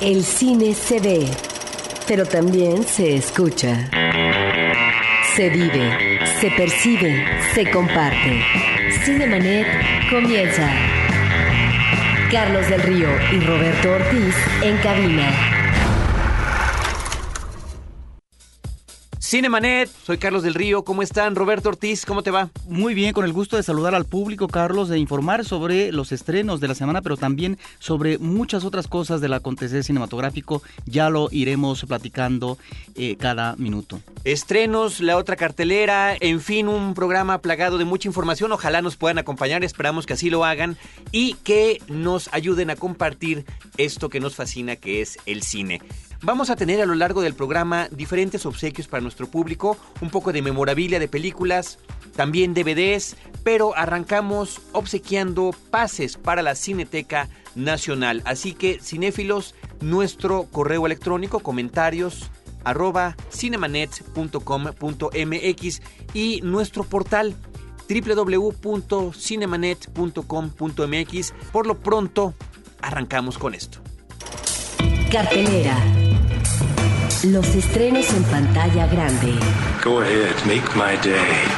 El cine se ve, pero también se escucha. Se vive, se percibe, se comparte. Cinemanet comienza. Carlos del Río y Roberto Ortiz en cabina. Cinemanet, soy Carlos del Río, ¿cómo están? Roberto Ortiz, ¿cómo te va? Muy bien, con el gusto de saludar al público, Carlos, de informar sobre los estrenos de la semana, pero también sobre muchas otras cosas del acontecer cinematográfico. Ya lo iremos platicando eh, cada minuto. Estrenos, la otra cartelera, en fin, un programa plagado de mucha información. Ojalá nos puedan acompañar, esperamos que así lo hagan y que nos ayuden a compartir esto que nos fascina, que es el cine. Vamos a tener a lo largo del programa diferentes obsequios para nuestro público, un poco de memorabilia de películas, también DVDs, pero arrancamos obsequiando pases para la Cineteca Nacional. Así que, cinéfilos, nuestro correo electrónico, comentarios arroba cinemanet.com.mx y nuestro portal www.cinemanet.com.mx. Por lo pronto, arrancamos con esto. Cartelera. Los estrenos en pantalla grande. Go ahead, make my day.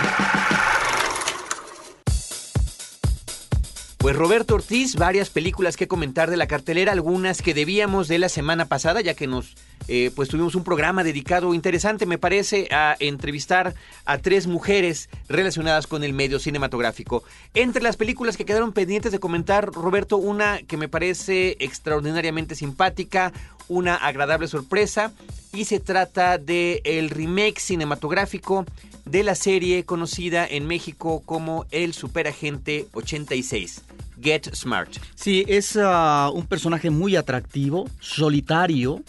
Pues Roberto Ortiz, varias películas que comentar de la cartelera, algunas que debíamos de la semana pasada, ya que nos eh, pues tuvimos un programa dedicado interesante, me parece, a entrevistar a tres mujeres relacionadas con el medio cinematográfico. Entre las películas que quedaron pendientes de comentar, Roberto, una que me parece extraordinariamente simpática, una agradable sorpresa, y se trata de el remake cinematográfico de la serie conocida en México como El Superagente 86. Get Smart. Sí, es uh, un personaje muy atractivo, solitario,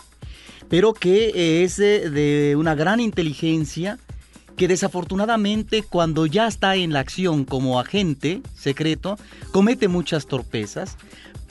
pero que es de, de una gran inteligencia que desafortunadamente cuando ya está en la acción como agente secreto, comete muchas torpezas,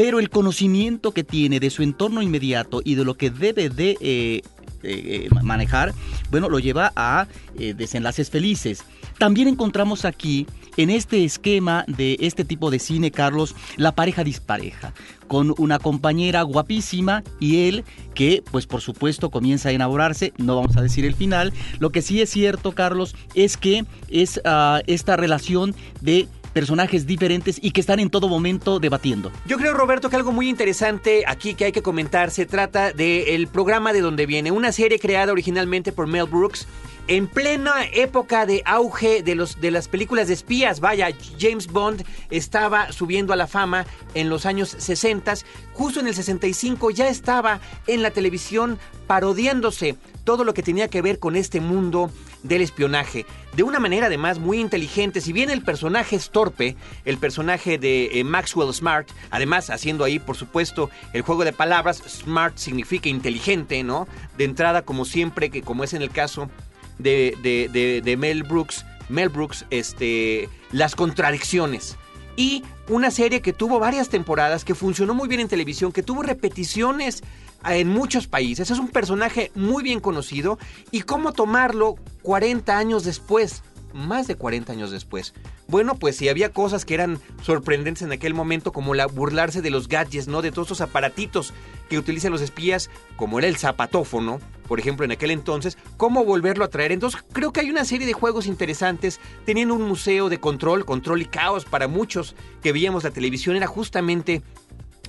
pero el conocimiento que tiene de su entorno inmediato y de lo que debe de eh, eh, manejar, bueno, lo lleva a eh, desenlaces felices. También encontramos aquí, en este esquema de este tipo de cine, Carlos, la pareja dispareja, con una compañera guapísima y él que, pues por supuesto, comienza a enamorarse, no vamos a decir el final. Lo que sí es cierto, Carlos, es que es uh, esta relación de personajes diferentes y que están en todo momento debatiendo. Yo creo, Roberto, que algo muy interesante aquí que hay que comentar se trata del programa de donde viene, una serie creada originalmente por Mel Brooks en plena época de auge de, los, de las películas de espías. Vaya, James Bond estaba subiendo a la fama en los años 60. Justo en el 65 ya estaba en la televisión parodiándose todo lo que tenía que ver con este mundo del espionaje. De una manera además muy inteligente. Si bien el personaje es torpe, el personaje de eh, Maxwell Smart, además haciendo ahí por supuesto el juego de palabras, Smart significa inteligente, ¿no? De entrada como siempre, que como es en el caso de, de, de, de Mel Brooks, Mel Brooks, este, las contradicciones. Y una serie que tuvo varias temporadas, que funcionó muy bien en televisión, que tuvo repeticiones en muchos países. Es un personaje muy bien conocido. ¿Y cómo tomarlo 40 años después? Más de 40 años después. Bueno, pues si había cosas que eran sorprendentes en aquel momento, como la burlarse de los gadgets, ¿no? De todos esos aparatitos que utilizan los espías, como era el zapatófono, por ejemplo, en aquel entonces, cómo volverlo a traer. Entonces, creo que hay una serie de juegos interesantes, teniendo un museo de control, control y caos para muchos que veíamos la televisión, era justamente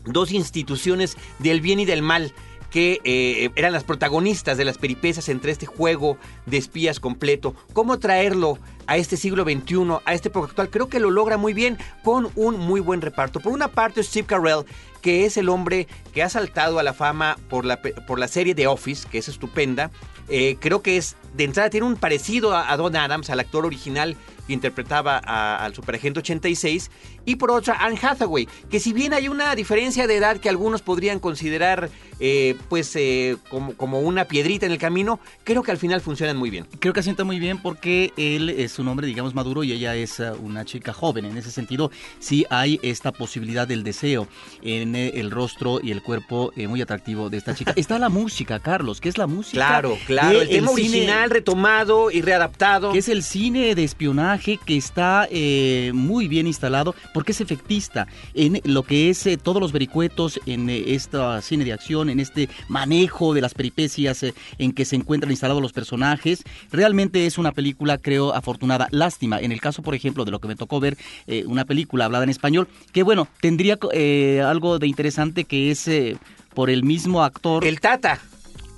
dos instituciones del bien y del mal que eh, eran las protagonistas de las peripecias entre este juego de espías completo. ¿Cómo traerlo a este siglo XXI, a este época actual? Creo que lo logra muy bien con un muy buen reparto. Por una parte, Steve Carell, que es el hombre que ha saltado a la fama por la, por la serie The Office, que es estupenda. Eh, creo que es, de entrada, tiene un parecido a, a Don Adams, al actor original que interpretaba al Superagente 86, y por otra Anne Hathaway, que si bien hay una diferencia de edad que algunos podrían considerar eh, pues eh, como, como, una piedrita en el camino, creo que al final funcionan muy bien. Creo que sienta muy bien porque él es un hombre digamos maduro y ella es uh, una chica joven, en ese sentido sí hay esta posibilidad del deseo en eh, el rostro y el cuerpo eh, muy atractivo de esta chica. Está la música, Carlos, ¿qué es la música? Claro, claro, el tema original retomado y readaptado. Que es el cine de espionaje que está eh, muy bien instalado porque es efectista en lo que es eh, todos los vericuetos en eh, esta cine de acción, en este manejo de las peripecias en que se encuentran instalados los personajes. Realmente es una película, creo, afortunada. Lástima, en el caso, por ejemplo, de lo que me tocó ver, una película hablada en español, que bueno, tendría algo de interesante que es por el mismo actor. El Tata.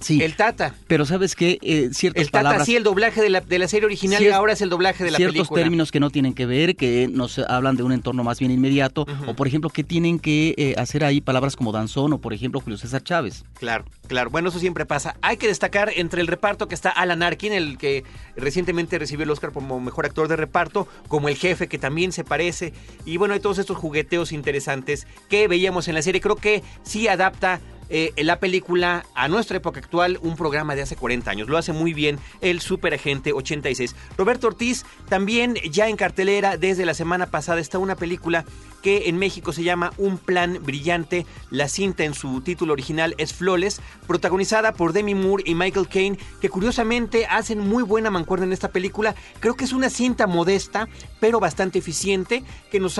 Sí, El Tata. pero sabes que eh, ciertas El Tata, palabras... sí, el doblaje de la, de la serie original y ahora es el doblaje de la ciertos película. términos que no tienen que ver, que nos hablan de un entorno más bien inmediato, o por ejemplo, que tienen que eh, hacer ahí palabras como danzón o por ejemplo Julio César Chávez. Claro, claro. Bueno, eso siempre pasa. Hay que destacar entre el reparto que está Alan Arkin, el que recientemente recibió el Oscar como mejor actor de reparto, como el jefe que también se parece. Y bueno, hay todos estos jugueteos interesantes que veíamos en la serie. Creo que sí adapta eh, la película a nuestra época actual, un programa de hace 40 años. Lo hace muy bien el Super Agente 86. Roberto Ortiz también ya en cartelera desde la semana pasada está una película que en México se llama Un Plan Brillante. La cinta en su título original es Flawless, protagonizada por Demi Moore y Michael Caine, que curiosamente hacen muy buena mancuerna en esta película. Creo que es una cinta modesta, pero bastante eficiente, que nos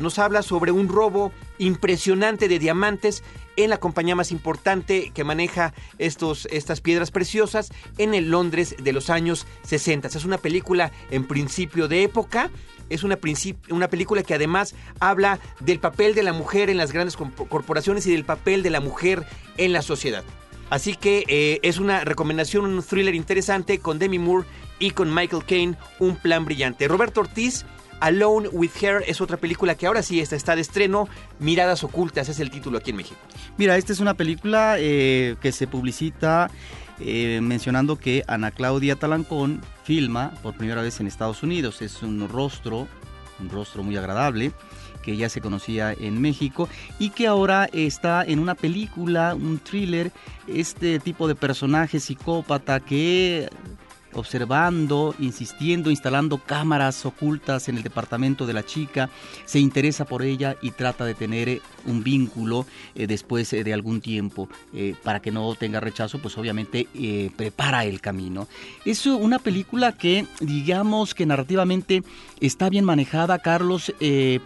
nos habla sobre un robo impresionante de diamantes en la compañía más importante que maneja estos, estas piedras preciosas en el Londres de los años 60. Es una película en principio de época, es una, una película que además habla del papel de la mujer en las grandes corp- corporaciones y del papel de la mujer en la sociedad. Así que eh, es una recomendación, un thriller interesante con Demi Moore y con Michael Caine, un plan brillante. Roberto Ortiz, Alone with Her, es otra película que ahora sí está, está de estreno. Miradas ocultas es el título aquí en México. Mira, esta es una película eh, que se publicita eh, mencionando que Ana Claudia Talancón filma por primera vez en Estados Unidos. Es un rostro, un rostro muy agradable que ya se conocía en México y que ahora está en una película, un thriller, este tipo de personaje psicópata que observando, insistiendo, instalando cámaras ocultas en el departamento de la chica, se interesa por ella y trata de tener un vínculo eh, después eh, de algún tiempo eh, para que no tenga rechazo, pues obviamente prepara el camino. Es una película que digamos que narrativamente está bien manejada, Carlos,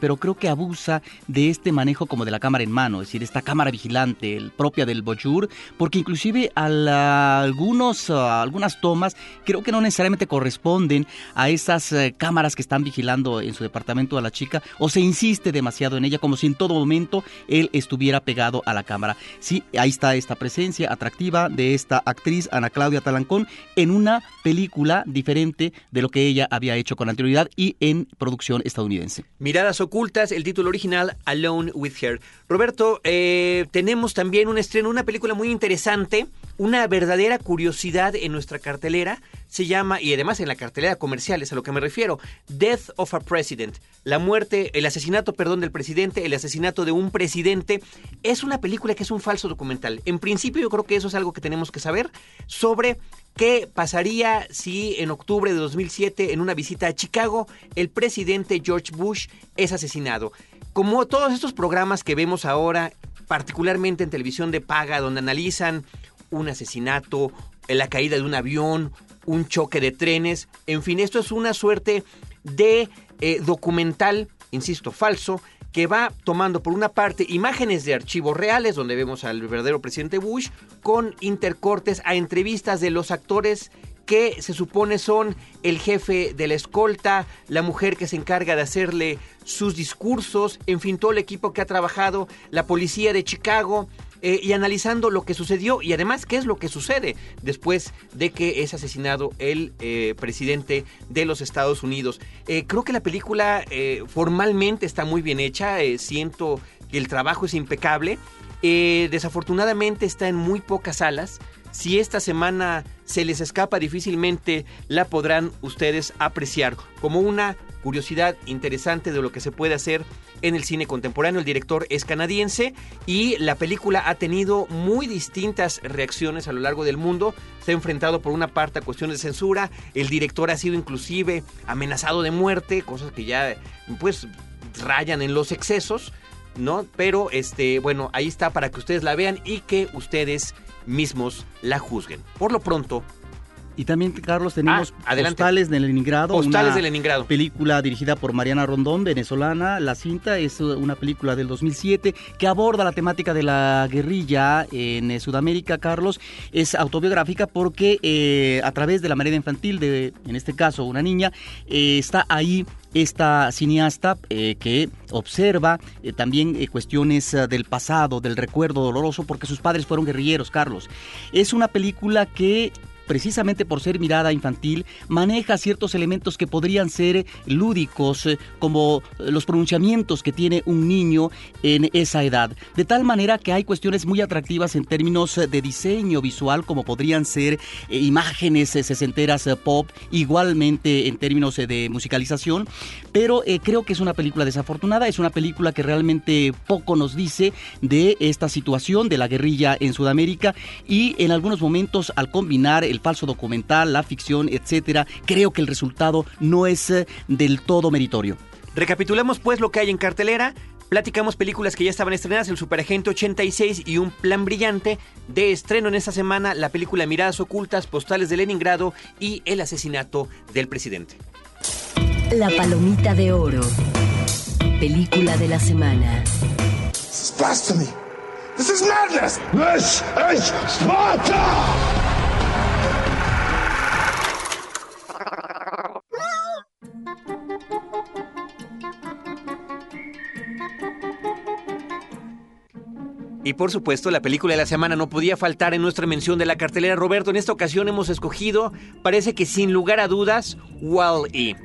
pero creo que abusa de este manejo como de la cámara en mano, es decir, esta cámara vigilante, propia del Bojour, porque inclusive algunos, a algunas tomas creo que no necesariamente corresponden a esas cámaras que están vigilando en su departamento a la chica, o se insiste demasiado en ella, como si en todo momento él estuviera pegado a la cámara. Sí, ahí está esta presencia atractiva de esta actriz, Ana Claudia Talancón, en una película diferente de lo que ella había hecho con anterioridad y en producción estadounidense. Miradas ocultas, el título original Alone with Her. Roberto, eh, tenemos también un estreno, una película muy interesante, una verdadera curiosidad en nuestra cartelera. Se llama, y además en la cartelera comercial, es a lo que me refiero, Death of a President. La muerte, el asesinato, perdón, del presidente, el asesinato de un presidente. Es una película que es un falso documental. En principio yo creo que eso es algo que tenemos que saber sobre ¿Qué pasaría si en octubre de 2007, en una visita a Chicago, el presidente George Bush es asesinado? Como todos estos programas que vemos ahora, particularmente en televisión de paga, donde analizan un asesinato, la caída de un avión, un choque de trenes, en fin, esto es una suerte de eh, documental, insisto, falso, que va tomando por una parte imágenes de archivos reales donde vemos al verdadero presidente Bush con intercortes a entrevistas de los actores que se supone son el jefe de la escolta, la mujer que se encarga de hacerle sus discursos, en fin, todo el equipo que ha trabajado, la policía de Chicago, eh, y analizando lo que sucedió y además qué es lo que sucede después de que es asesinado el eh, presidente de los Estados Unidos. Eh, creo que la película formalmente está muy bien hecha, siento que el trabajo es impecable. Desafortunadamente está en muy pocas salas. Si esta semana se les escapa, difícilmente la podrán ustedes apreciar como una curiosidad interesante de lo que se puede hacer en el cine contemporáneo. El director es canadiense y la película ha tenido muy distintas reacciones a lo largo del mundo. Se ha enfrentado por una parte a cuestiones de censura. El director ha sido inclusive amenazado de muerte, cosas que ya pues rayan en los excesos, ¿no? Pero este, bueno, ahí está para que ustedes la vean y que ustedes mismos la juzguen. Por lo pronto, Y también, Carlos, tenemos Ah. Postales de Leningrado. Postales una de Leningrado. Película dirigida por Mariana Rondón, venezolana. La cinta es uh, una película del 2007 que aborda la temática de la guerrilla en eh, Sudamérica, Carlos. Es autobiográfica porque eh, a través de la manera infantil de, en este caso, una niña, eh, está ahí esta cineasta eh, que observa eh, también eh, cuestiones del pasado, del recuerdo doloroso, porque sus padres fueron guerrilleros, Carlos. Es una película que precisamente por ser mirada infantil, maneja ciertos elementos que podrían ser lúdicos, eh, como eh, los pronunciamientos que tiene un niño en esa edad. De tal manera que hay cuestiones muy atractivas en términos eh, de diseño visual, como podrían ser imágenes sesenteras pop, igualmente en términos de musicalización, pero creo que es una película desafortunada, es una película que realmente poco nos dice de esta situación de la guerrilla en Sudamérica y en algunos momentos al combinar el falso documental, la ficción, etcétera, creo que el resultado no es eh, del todo meritorio. Recapitulamos pues lo que hay en cartelera. Platicamos películas que ya estaban estrenadas, El Superagente 86 y Un Plan Brillante. De estreno en esta semana, la película Miradas Ocultas, Postales de Leningrado y El Asesinato del Presidente. La Palomita de Oro. Película de la semana. This is blasphemy. This is madness. This is Sparta! Y por supuesto, la película de la semana no podía faltar en nuestra mención de la cartelera. Roberto, en esta ocasión hemos escogido, parece que sin lugar a dudas, Wall-E.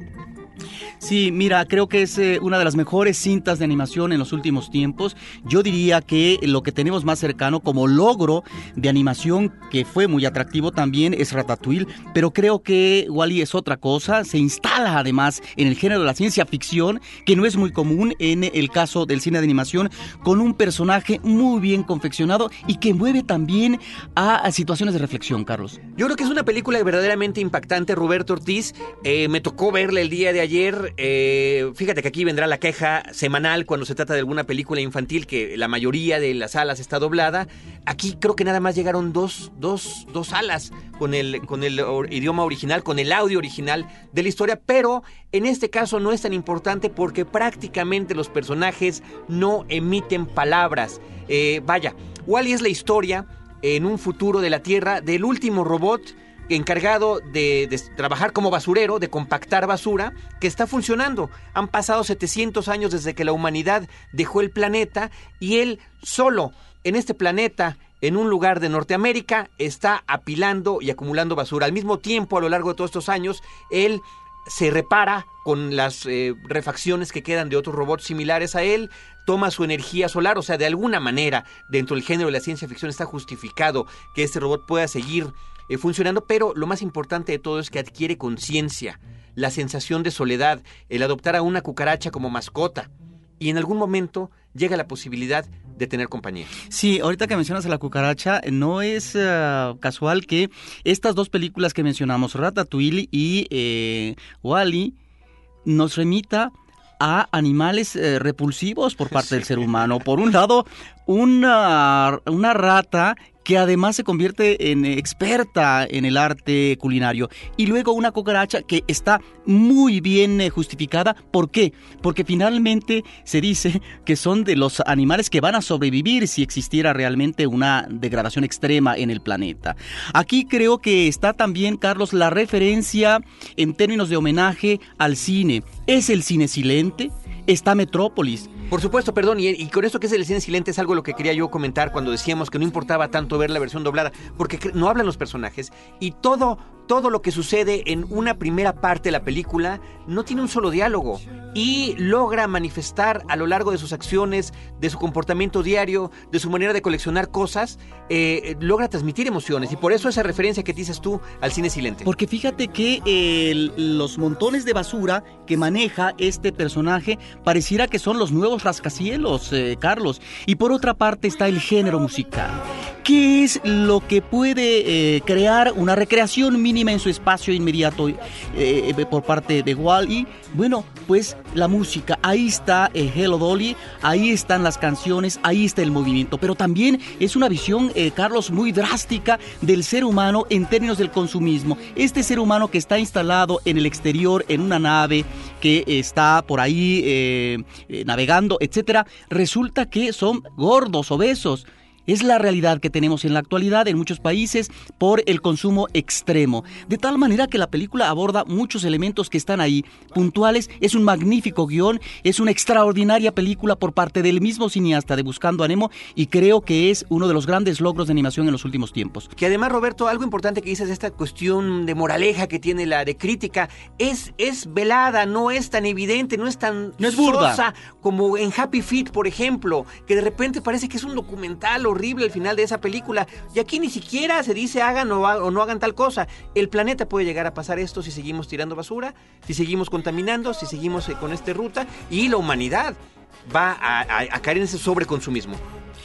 Sí, mira, creo que es eh, una de las mejores cintas de animación en los últimos tiempos. Yo diría que lo que tenemos más cercano como logro de animación que fue muy atractivo también es Ratatouille, pero creo que Wally es otra cosa. Se instala además en el género de la ciencia ficción, que no es muy común en el caso del cine de animación, con un personaje muy bien confeccionado y que mueve también a, a situaciones de reflexión, Carlos. Yo creo que es una película verdaderamente impactante, Roberto Ortiz. Eh, me tocó verla el día de ayer. Eh, fíjate que aquí vendrá la queja semanal cuando se trata de alguna película infantil que la mayoría de las salas está doblada. Aquí creo que nada más llegaron dos, dos, dos salas con el, con el idioma original, con el audio original de la historia, pero en este caso no es tan importante porque prácticamente los personajes no emiten palabras. Eh, vaya, Wally es la historia en un futuro de la Tierra del último robot encargado de, trabajar como basurero, de compactar basura, que está funcionando. Han pasado 700 años desde que la humanidad dejó el planeta y él solo en este planeta, en un lugar de Norteamérica, está apilando y acumulando basura. Al mismo tiempo, a lo largo de todos estos años, él se repara con las eh, refacciones que quedan de otros robots similares a él, toma su energía solar, o sea, de alguna manera, dentro del género de la ciencia ficción está justificado que este robot pueda seguir eh, funcionando, pero lo más importante de todo es que adquiere conciencia, la sensación de soledad, el adoptar a una cucaracha como mascota, y en algún momento llega la posibilidad de tener compañía. Sí, ahorita que mencionas a la cucaracha, no es eh, casual que estas dos películas que mencionamos, Ratatouille y eh, Wally, nos remita a animales eh, repulsivos por parte del ser humano. Por un lado, una, una rata que además se convierte en experta en el arte culinario. Y luego una cucaracha que está muy bien eh, justificada. ¿Por qué? Porque finalmente se dice que son de los animales que van a sobrevivir si existiera realmente una degradación extrema en el planeta. Aquí creo que está también, Carlos, la referencia en términos de homenaje al cine. ¿Es el cine silente? Está Metrópolis. Por supuesto, perdón, y, y con esto que es el cine silente es algo lo que quería yo comentar cuando decíamos que no importaba tanto ver la versión doblada, porque no hablan los personajes y todo, todo lo que sucede en una primera parte de la película no tiene un solo diálogo y logra manifestar a lo largo de sus acciones, de su comportamiento diario, de su manera de coleccionar cosas, eh, logra transmitir emociones y por eso esa referencia que dices tú al cine silente. Porque fíjate que eh, los montones de basura que maneja este personaje pareciera que son los nuevos rascacielos, eh, Carlos. Y por otra parte está el género musical. ¿Qué es lo que puede eh, crear una recreación mínima en su espacio inmediato eh, eh, por parte de Wally. Bueno, pues la música, ahí está eh, Hello Dolly, ahí están las canciones, ahí está el movimiento, pero también es una visión, Carlos, muy drástica del ser humano en términos del consumismo. Este ser humano que está instalado en el exterior, en una nave que está por ahí navegando, etcétera, resulta que son gordos, obesos. Es la realidad que tenemos en la actualidad en muchos países por el consumo extremo. De tal manera que la película aborda muchos elementos que están ahí puntuales. Es un magnífico guion, es una extraordinaria película por parte del mismo cineasta de Buscando a Nemo y creo que es uno de los grandes logros de animación en los últimos tiempos. Que además, Roberto, algo importante que dices de esta cuestión de moraleja que tiene la de crítica, es, es velada, no es tan evidente, no es tan No es burda. como en Happy Feet, por ejemplo, que de repente parece que es un documental horrible al final de esa película. Y aquí ni siquiera se dice hagan o, no hagan tal cosa. El planeta puede llegar a pasar esto si seguimos tirando basura, si seguimos contaminando, si seguimos eh, con esta ruta, y la humanidad va a, a- a caer en ese sobreconsumismo.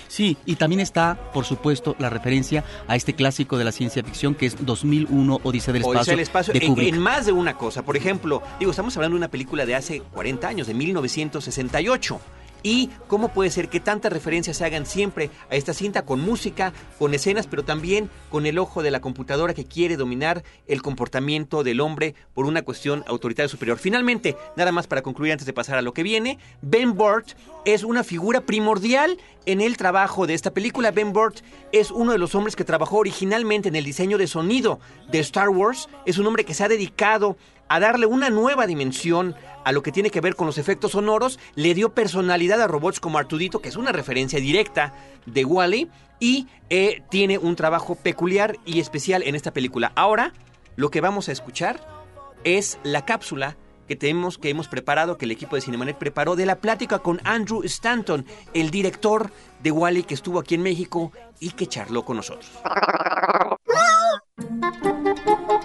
Sí, y también está, por supuesto, la referencia a este clásico de la ciencia ficción que es 2001 Odisea del Espacio, Odisea del espacio de en, en más de una cosa. Por ejemplo, digo, estamos hablando de una película de hace 40 años, de 1968. Y cómo puede ser que tantas referencias se hagan siempre a esta cinta con música, con escenas, pero también con el ojo de la computadora que quiere dominar el comportamiento del hombre por una cuestión autoritaria superior. Finalmente, nada más para concluir antes de pasar a lo que viene, Ben Burt es una figura primordial en el trabajo de esta película. Ben Burt es uno de los hombres que trabajó originalmente en el diseño de sonido de Star Wars. Es un hombre que se ha dedicado a darle una nueva dimensión a lo que tiene que ver con los efectos sonoros, le dio personalidad a robots como Artudito, que es una referencia directa de Wally, y eh, tiene un trabajo peculiar y especial en esta película. Ahora, lo que vamos a escuchar es la cápsula que tenemos, que hemos preparado, que el equipo de Cinemanet preparó, de la plática con Andrew Stanton, el director de Wally que estuvo aquí en México y que charló con nosotros.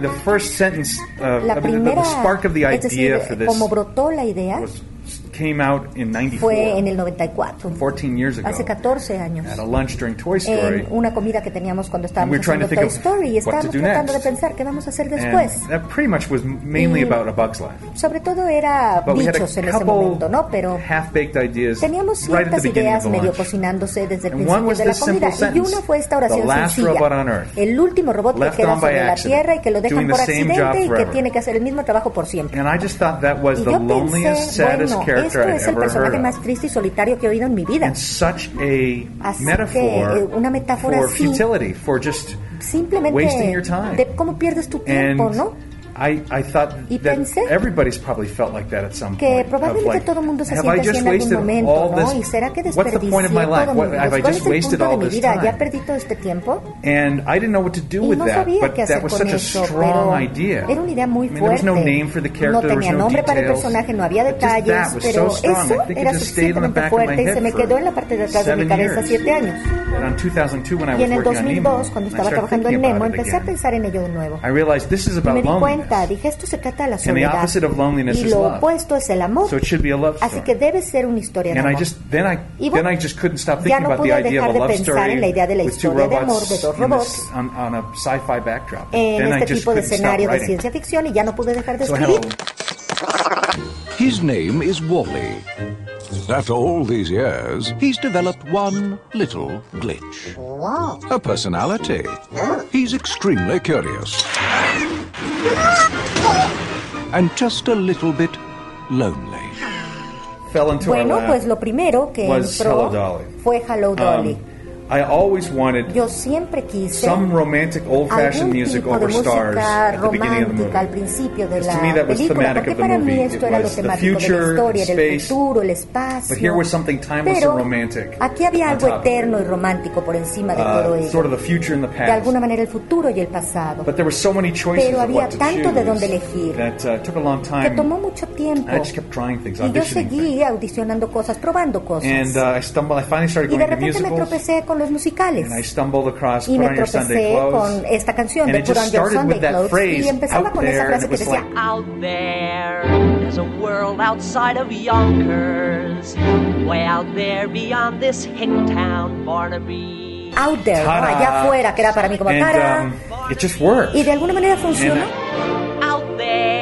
The first sentence, uh, La I mean, the, the spark of the idea decir, for this como brotó la idea, was, came out in 94, fue en el 94, 14 years ago, hace 14 años, at a lunch during Toy Story. en una comida que teníamos cuando estábamos haciendo Toy Story y estábamos do tratando next. de pensar qué vamos a hacer And después. that pretty much was mainly Y- about A Bug's Life. Sobre todo era But bichos en ese momento, ¿no? Pero half-baked ideas teníamos right ciertas beginning ideas medio lunch. cocinándose desde el principio de la comida. Y una fue esta oración "The last sencilla. El último robot que queda sobre la Tierra y que lo dejan por accidente y que forever." tiene que hacer el mismo trabajo por siempre. And I just thought that was Y the loneliest, saddest bueno, character esto es el personaje más triste y solitario que he oído en mi vida. Así que, eh, una metáfora for así, futility, for just Simplemente wasting your time. de cómo pierdes tu tiempo, ¿no? I, I thought Y that pensé everybody's probably felt like that at some que point. of probablemente like, todo el mundo se siente I así en algún wasted momento, all ¿no? será que What's the desperdicié point of my todo mi vida? I ¿Cuál just es el wasted punto de all mi this vida? ¿Ya time? perdí todo este tiempo? And I didn't know what to do Y with no that, sabía but qué hacer that was con such a strong idea. era una idea muy I mean, there was fuerte. no name for the character, no there was tenía no nombre para el personaje, no había detalles, was pero so strong. I eso think it era just stayed on the suficientemente back of my fuerte y se me for quedó en la parte de atrás de mi seven cabeza years. siete años. And in 2002, when I Y was en el working on 2002, Nemo, cuando I estaba started trabajando en thinking Nemo, about it empecé a again. pensar en ello de nuevo. I Y me di cuenta, loneliness. dije, esto se trata de la And the soledad. opposite of loneliness Y is lo love. opuesto es el amor. So it should be a love Así que debe ser una historia de And I amor. just then I Y then bueno, I just couldn't stop ya thinking no about the pude idea dejar of a de love pensar story en la idea de la with two historia de robots amor de dos robots this- on, on a sci-fi backdrop. en then I este just tipo de couldn't stop escenario de writing. ciencia ficción y ya no pude dejar de So escribir. His name is Wally. After all these years, he's developed one little glitch. A personality. He's extremely curious. And just a little bit lonely. fell into our Bueno, pues lo primero que was entró Hello Dolly. fue Hello Dolly. Um, I always wanted Yo siempre quise some romantic old-fashioned music de over stars at the beginning of the romántica al principio de la to me that was película, thematic of the movie. It was the de future, historia, space. futuro, el espacio. But here was something timeless Pero and romantic aquí había algo eterno y romántico por encima de todo Uh, ello. sort of the future and the de past. alguna manera el futuro y el pasado. But there were so many choices Pero of había what to tanto choose de dónde elegir that uh, took a long que time. tomó mucho tiempo. I just kept trying things, Y yo auditioning things. seguí audicionando cosas, probando cosas. And uh, I stumbled. I finally started y going de to repente me musicals. tropecé con los musicales. And I stumbled across Y me on Your Sunday tropecé Clothes. con esta canción and de Put on Your Sunday Clothes phrase y empezaba out con esa there, frase que decía like, Out there, there's a world outside of Yonkers. Way out there beyond this hick town, Barnaby. out there, ¿no? Allá afuera, que era para mí como And ¡Tara! um, it just worked. y de alguna manera funcionó. Out there,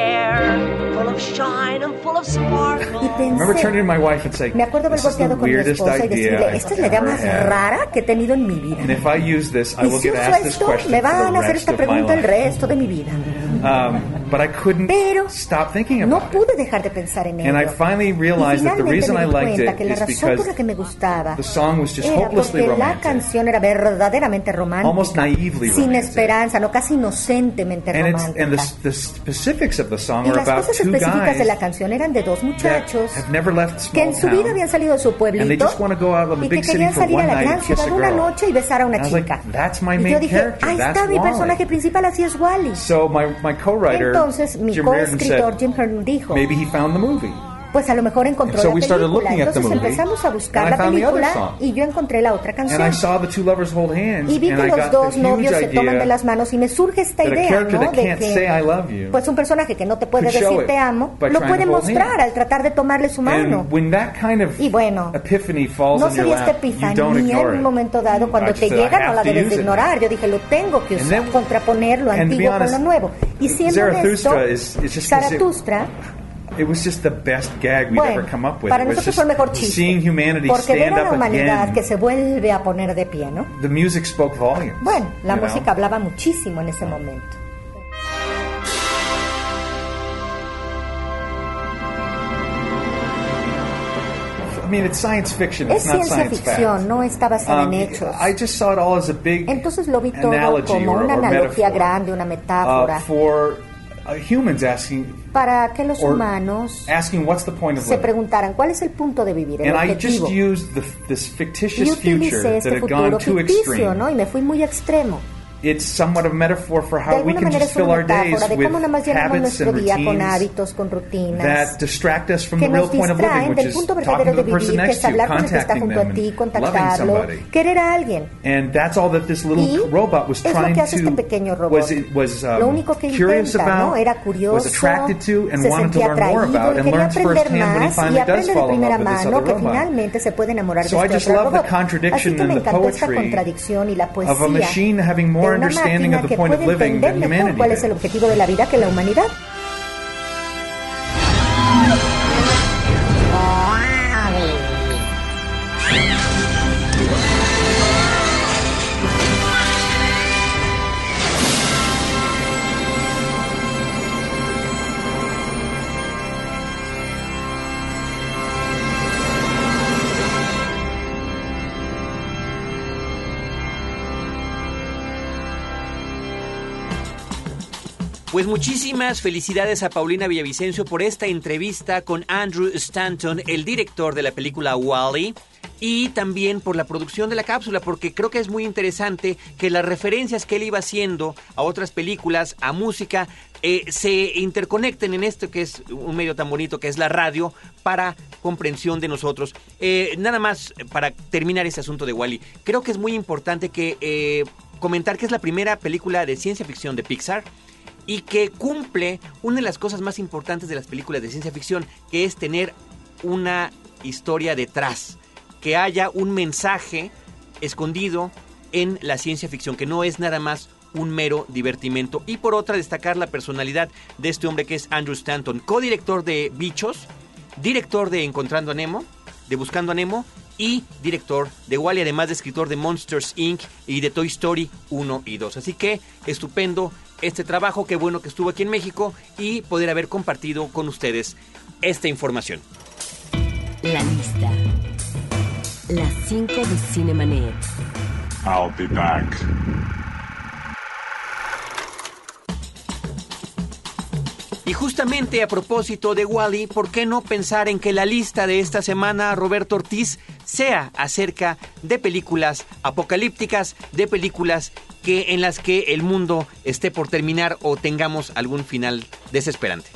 of shine and full of sparkle. Y pensé, turning to my wife and saying, me acuerdo haber "This is the volteado con mi weirdest esposa y decirle, esta es la I've idea más had." rara que he tenido en mi vida. And if I use this, I Y will si get uso asked this esto, question me for van the a hacer rest esta of my pregunta el life. resto de mi vida. But I couldn't Pero stop thinking no about it. pude dejar de pensar en ello. And I finally y realized that the reason I liked it is because la que me gustaba the song was just era hopelessly porque la romantic. canción era verdaderamente romántica, Almost naively sin romantic. esperanza, no casi inocentemente romántica. and the, the specifics of the song y are las about cosas específicas de la canción eran de dos muchachos have never left que en su vida habían salido de su And they pueblito just want to go out of the y que big querían salir a la gran ciudad una noche y besar a una chica. like, that's my y yo main dije, character. ahí está mi personaje principal, así es Wally. So my, my co-writer, Entonces mi coescritor Jim Hearn dijo, maybe he found the movie. Pues a lo mejor encontró so la película. Entonces movie, empezamos a buscar la película y yo encontré la otra canción. I saw the two lovers hold hands, Y vi que los dos novios se toman de las manos y me surge esta idea, ¿no? De que pues un personaje que no te puede decir te amo, lo puede mostrar al tratar de tomarle su mano. Kind of Y bueno, no sería esta epifanía en un momento dado, cuando I te llega no la debes de ignorar. Yo dije, lo tengo que usar, contraponer lo antiguo con lo nuevo. Y siendo honesto, Zaratustra It was just the best gag we'd Bueno, ever come up with. para nosotros fue el mejor chiste. seeing humanity Porque ver stand a la up humanidad again. que se vuelve a poner de pie, ¿no? The music spoke volumes. Bueno, la know? música hablaba muchísimo en ese momento. I mean, it's science fiction. Es It's not ciencia science ficción, fact. no está basada Um, en hechos. I just saw it all as a big Entonces lo vi todo como or- una or analogía grande, una metáfora, uh, for uh, humans asking para que los humanos asking what's the point of se preguntaran cuál es el punto de vivir, el And I just objetivo. used the, this Y fictitious future utilicé este futuro ficticio. ¿no? Y me fui muy extremo. It's somewhat of a metaphor for De how we alguna can manera just es fill una our days metáfora de with cómo nada más llenamos habits nuestro and día con routines hábitos, con rutinas, that distract us from the que real nos point of living, distraen which del is punto talking verdadero to de the person vivir, que next es to you, hablar con el que está contacting junto a them, ti, and loving contactarlo, somebody. querer a alguien. And that's all that this little Y robot was es lo trying que hace este to pequeño robot. was it was um, Lo único que curious intenta, about, ¿no? Era curioso, was attracted to, and se wanted to sentía learn more atraído about, y and quería learns aprender firsthand when he más y finally does aprende de fall in primera love with this mano other que robot. finalmente se puede enamorar So de I este just otro love the robot. Así contradiction que and me the encantó esta poetry contradicción y la poesía of a machine having de more una understanding máquina of the que point of puede living entender mejor humanity cuál es el objetivo de la vida que la humanidad. Pues muchísimas felicidades a Paulina Villavicencio por esta entrevista con Andrew Stanton, el director de la película Wally. Y también por la producción de la cápsula, porque creo que es muy interesante que las referencias que él iba haciendo a otras películas, a música, eh, se interconecten en esto que es un medio tan bonito que es la radio para comprensión de nosotros. Eh, nada más para terminar ese asunto de Wally, creo que es muy importante que eh, comentar que es la primera película de ciencia ficción de Pixar y que cumple una de las cosas más importantes de las películas de ciencia ficción, que es tener una historia detrás, que haya un mensaje escondido en la ciencia ficción, que no es nada más un mero divertimento. Y por otra, destacar la personalidad de este hombre que es Andrew Stanton, codirector de Bichos, director de Encontrando a Nemo, de Buscando a Nemo y director de Wally, además de escritor de Monsters Inc. y de Toy Story 1 y 2. Así que estupendo este trabajo, qué bueno que estuvo aquí en México y poder haber compartido con ustedes esta información. La lista. Las 5 de Cinemanet. I'll be back. Y justamente a propósito de Wally, ¿por qué no pensar en que la lista de esta semana, Roberto Ortiz, sea acerca de películas apocalípticas, de películas que en las que el mundo esté por terminar o tengamos algún final desesperante?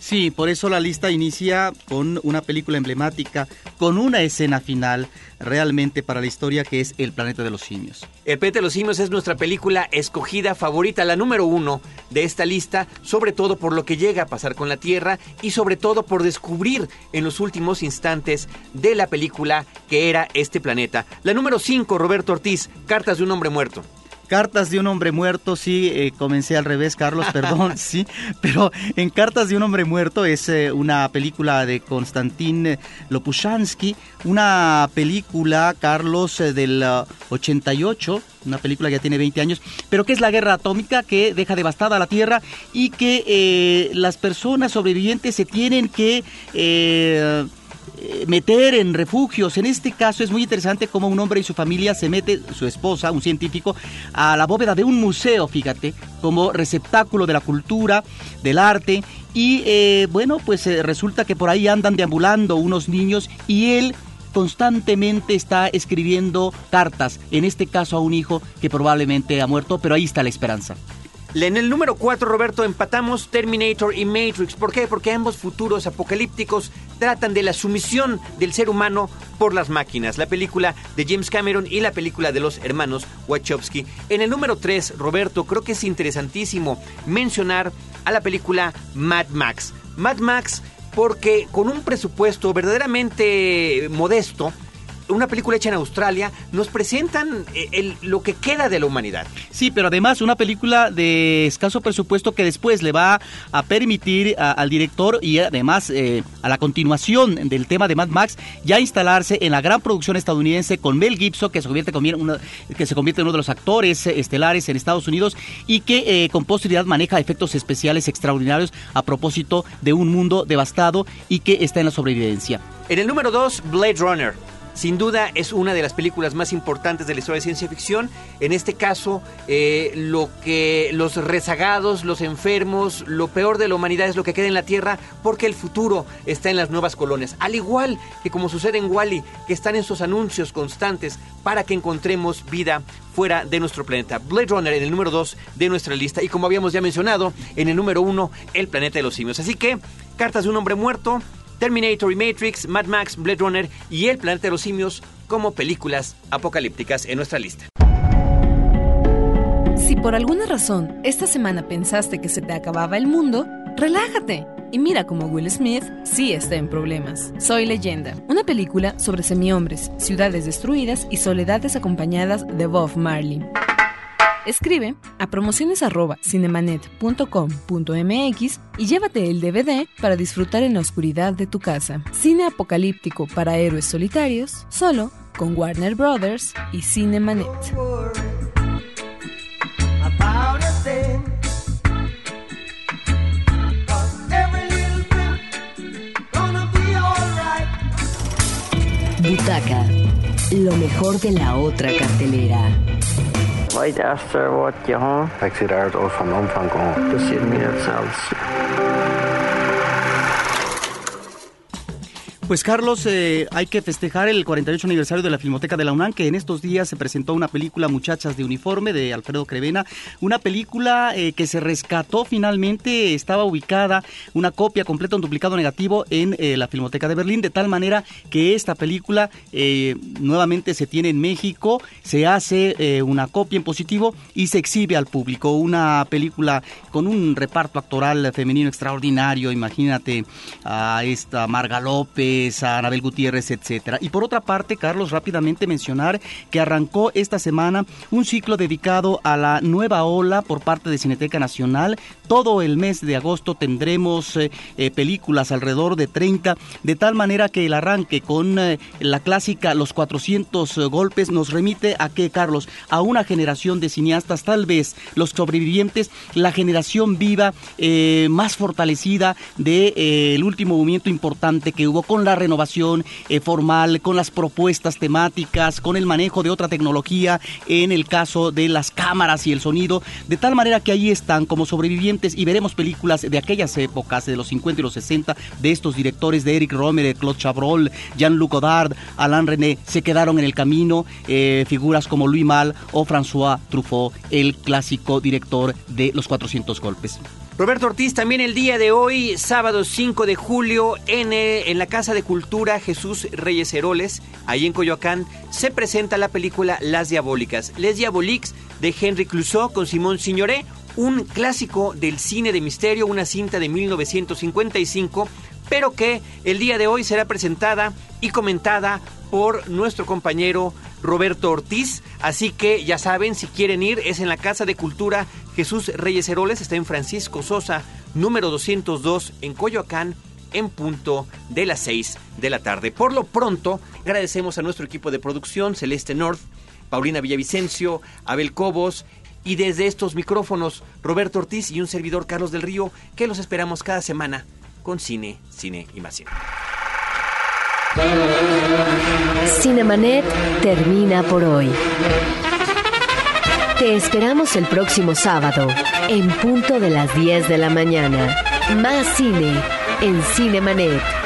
Sí, por eso la lista inicia con una película emblemática, con una escena final realmente para la historia que es El planeta de los simios. El planeta de los simios es nuestra película escogida favorita, la número uno de esta lista, sobre todo por lo que llega a pasar con la Tierra y sobre todo por descubrir en los últimos instantes de la película que era este planeta. La número cinco, Roberto Ortiz, Cartas de un hombre muerto. Cartas de un hombre muerto, sí, eh, comencé al revés, Carlos, perdón, sí, pero en Cartas de un hombre muerto es eh, una película de Konstantin Lopushansky, una película, Carlos, eh, del uh, 88, una película que ya tiene 20 años, pero que es la guerra atómica que deja devastada la Tierra y que eh, las personas sobrevivientes se tienen que... eh, meter en refugios. En este caso es muy interesante cómo un hombre y su familia se mete, su esposa, un científico, a la bóveda de un museo, fíjate, como receptáculo de la cultura, del arte. Y eh, bueno, pues eh, resulta que por ahí andan deambulando unos niños y él constantemente está escribiendo cartas, en este caso a un hijo que probablemente ha muerto, pero ahí está la esperanza. En el número 4, Roberto, empatamos Terminator y Matrix. ¿Por qué? Porque ambos futuros apocalípticos tratan de la sumisión del ser humano por las máquinas. La película de James Cameron y la película de los hermanos Wachowski. En el número 3, Roberto, creo que es interesantísimo mencionar a la película Mad Max. Mad Max porque con un presupuesto verdaderamente modesto, una película hecha en Australia, nos presentan eh, el- lo que queda de la humanidad. Sí, pero además una película de escaso presupuesto que después le va a permitir a- al director y además eh, a la continuación del tema de Mad Max ya instalarse en la gran producción estadounidense con Mel Gibson que se convierte, convier- una- que se convierte en uno de los actores eh, estelares en Estados Unidos y que eh, con posterioridad maneja efectos especiales extraordinarios a propósito de un mundo devastado y que está en la sobrevivencia. En el número 2, Blade Runner. Sin duda es una de las películas más importantes de la historia de ciencia ficción. En este caso, eh, lo que los rezagados, los enfermos, lo peor de la humanidad es lo que queda en la Tierra, porque el futuro está en las nuevas colonias. Al igual que como sucede en Wally, que están en sus anuncios constantes para que encontremos vida fuera de nuestro planeta. Blade Runner en el número 2 de nuestra lista. Y como habíamos ya mencionado, en el número 1, El planeta de los simios. Así que, Cartas de un hombre muerto, Terminator y Matrix, Mad Max, Blade Runner y El planeta de los simios como películas apocalípticas en nuestra lista. Si por alguna razón esta semana pensaste que se te acababa el mundo, relájate y mira cómo Will Smith sí está en problemas. Soy Leyenda, una película sobre semihombres, ciudades destruidas y soledades acompañadas de Bob Marley. Escribe a promociones@cinemanet.com.mx y llévate el DVD para disfrutar en la oscuridad de tu casa. Cine apocalíptico para héroes solitarios, solo con Warner Brothers y Cinemanet. Butaca, lo mejor de la otra cartelera. Right after what, Johan? Ik het uit van omvang komen. Dat zit meer hetzelfde. Pues Carlos, eh, hay que festejar el 48 aniversario de la Filmoteca de la UNAM, que en estos días se presentó una película Muchachas de Uniforme de Alfredo Crevena, una película eh, que se rescató finalmente, estaba ubicada una copia completa, un duplicado negativo en eh, la Filmoteca de Berlín, de tal manera que esta película nuevamente se tiene en México, se hace una copia en positivo y se exhibe al público, una película con un reparto actoral femenino extraordinario, imagínate a esta Marga López, a Anabel Gutiérrez, etcétera. Y por otra parte, Carlos, rápidamente mencionar que arrancó esta semana un ciclo dedicado a la nueva ola por parte de Cineteca Nacional. Todo el mes de agosto tendremos eh, eh, películas alrededor de 30, de tal manera que el arranque con eh, la clásica Los 400 golpes nos remite a que, Carlos, a una generación de cineastas, tal vez los sobrevivientes, la generación viva, más fortalecida de eh, el último movimiento importante que hubo con la renovación formal, con las propuestas temáticas, con el manejo de otra tecnología, en el caso de las cámaras y el sonido, de tal manera que ahí están como sobrevivientes y veremos películas de aquellas épocas, de los 50 y los 60, de estos directores de Eric Romer, de Claude Chabrol, Jean-Luc Godard, Alain René, se quedaron en el camino, eh, figuras como Louis Mal o François Truffaut, el clásico director de Los 400 Golpes. Roberto Ortiz, también el día de hoy, sábado 5 de julio, en, eh, en la Casa de Cultura Jesús Reyes Heroles, ahí en Coyoacán, se presenta la película Las Diabólicas. Les Diaboliques de Henry Clouseau con Simón Signoret, un clásico del cine de misterio, una cinta de 1955, pero que el día de hoy será presentada y comentada por nuestro compañero Roberto Ortiz. Así que ya saben, si quieren ir, es en la Casa de Cultura Jesús Reyes Heroles, está en Francisco Sosa, número 202, en Coyoacán, en punto de las 6 de la tarde. Por lo pronto, agradecemos a nuestro equipo de producción, Celeste North, Paulina Villavicencio, Abel Cobos y desde estos micrófonos, Roberto Ortiz y un servidor Carlos del Río, que los esperamos cada semana con cine, cine y más cine. Cinemanet termina por hoy. Te esperamos el próximo sábado, en punto de las 10 de la mañana. Más cine en Cinemanet.